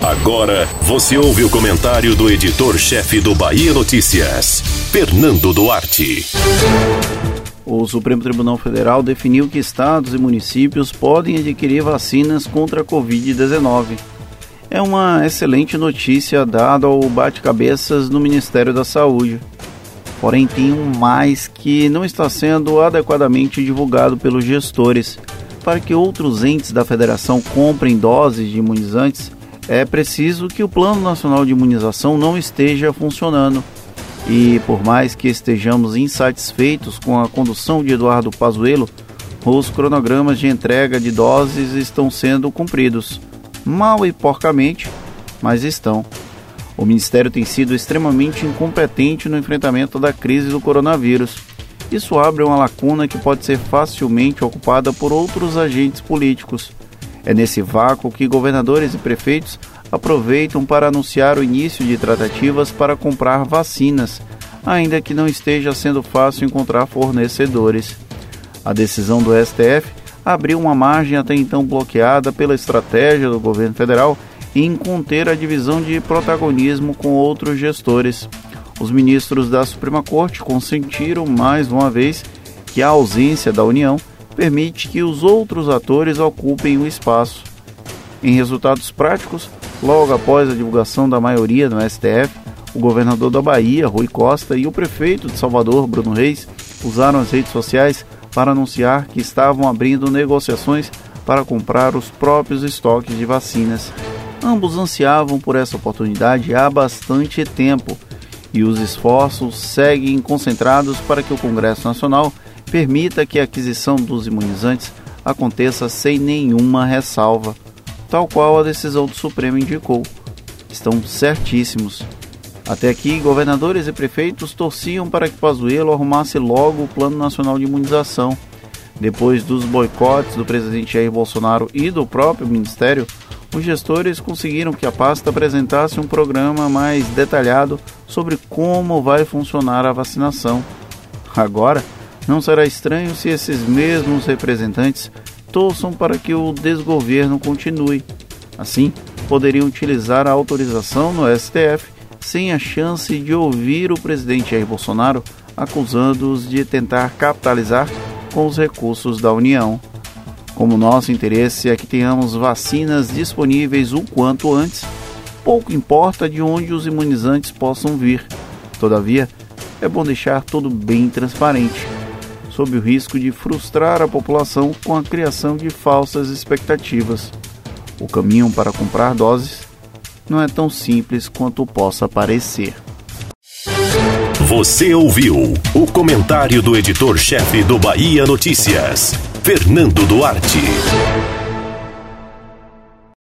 Agora você ouve o comentário do editor-chefe do Bahia Notícias, Fernando Duarte. O Supremo Tribunal Federal definiu que estados e municípios podem adquirir vacinas contra a Covid-19. É uma excelente notícia dada ao bate-cabeças no Ministério da Saúde. Porém, tem um mais que não está sendo adequadamente divulgado pelos gestores. Para que outros entes da federação comprem doses de imunizantes, é preciso que o Plano Nacional de Imunização não esteja funcionando. E por mais que estejamos insatisfeitos com a condução de Eduardo Pazuello, os cronogramas de entrega de doses estão sendo cumpridos. Mal e porcamente, mas estão. O Ministério tem sido extremamente incompetente no enfrentamento da crise do coronavírus. Isso abre uma lacuna que pode ser facilmente ocupada por outros agentes políticos. É nesse vácuo que governadores e prefeitos aproveitam para anunciar o início de tratativas para comprar vacinas, ainda que não esteja sendo fácil encontrar fornecedores. A decisão do STF abriu uma margem até então bloqueada pela estratégia do governo federal em conter a divisão de protagonismo com outros gestores. Os ministros da Suprema Corte consentiram mais uma vez que a ausência da União permite que os outros atores ocupem o espaço. Em resultados práticos, logo após a divulgação da maioria no STF, o governador da Bahia, Rui Costa, e o prefeito de Salvador, Bruno Reis, usaram as redes sociais para anunciar que estavam abrindo negociações para comprar os próprios estoques de vacinas. Ambos ansiavam por essa oportunidade há bastante tempo e os esforços seguem concentrados para que o Congresso Nacional permita que a aquisição dos imunizantes aconteça sem nenhuma ressalva, tal qual a decisão do Supremo indicou. Estão certíssimos. Até aqui, governadores e prefeitos torciam para que Pazuello arrumasse logo o Plano Nacional de Imunização. Depois dos boicotes do presidente Jair Bolsonaro e do próprio Ministério, os gestores conseguiram que a pasta apresentasse um programa mais detalhado sobre como vai funcionar a vacinação. Agora, não será estranho se esses mesmos representantes torçam para que o desgoverno continue. Assim, poderiam utilizar a autorização no STF sem a chance de ouvir o presidente Jair Bolsonaro acusando-os de tentar capitalizar com os recursos da União. Como nosso interesse é que tenhamos vacinas disponíveis o quanto antes, pouco importa de onde os imunizantes possam vir. Todavia, é bom deixar tudo bem transparente, sob o risco de frustrar a população com a criação de falsas expectativas. O caminho para comprar doses não é tão simples quanto possa parecer. Você ouviu o comentário do editor-chefe do Bahia Notícias, Fernando Duarte.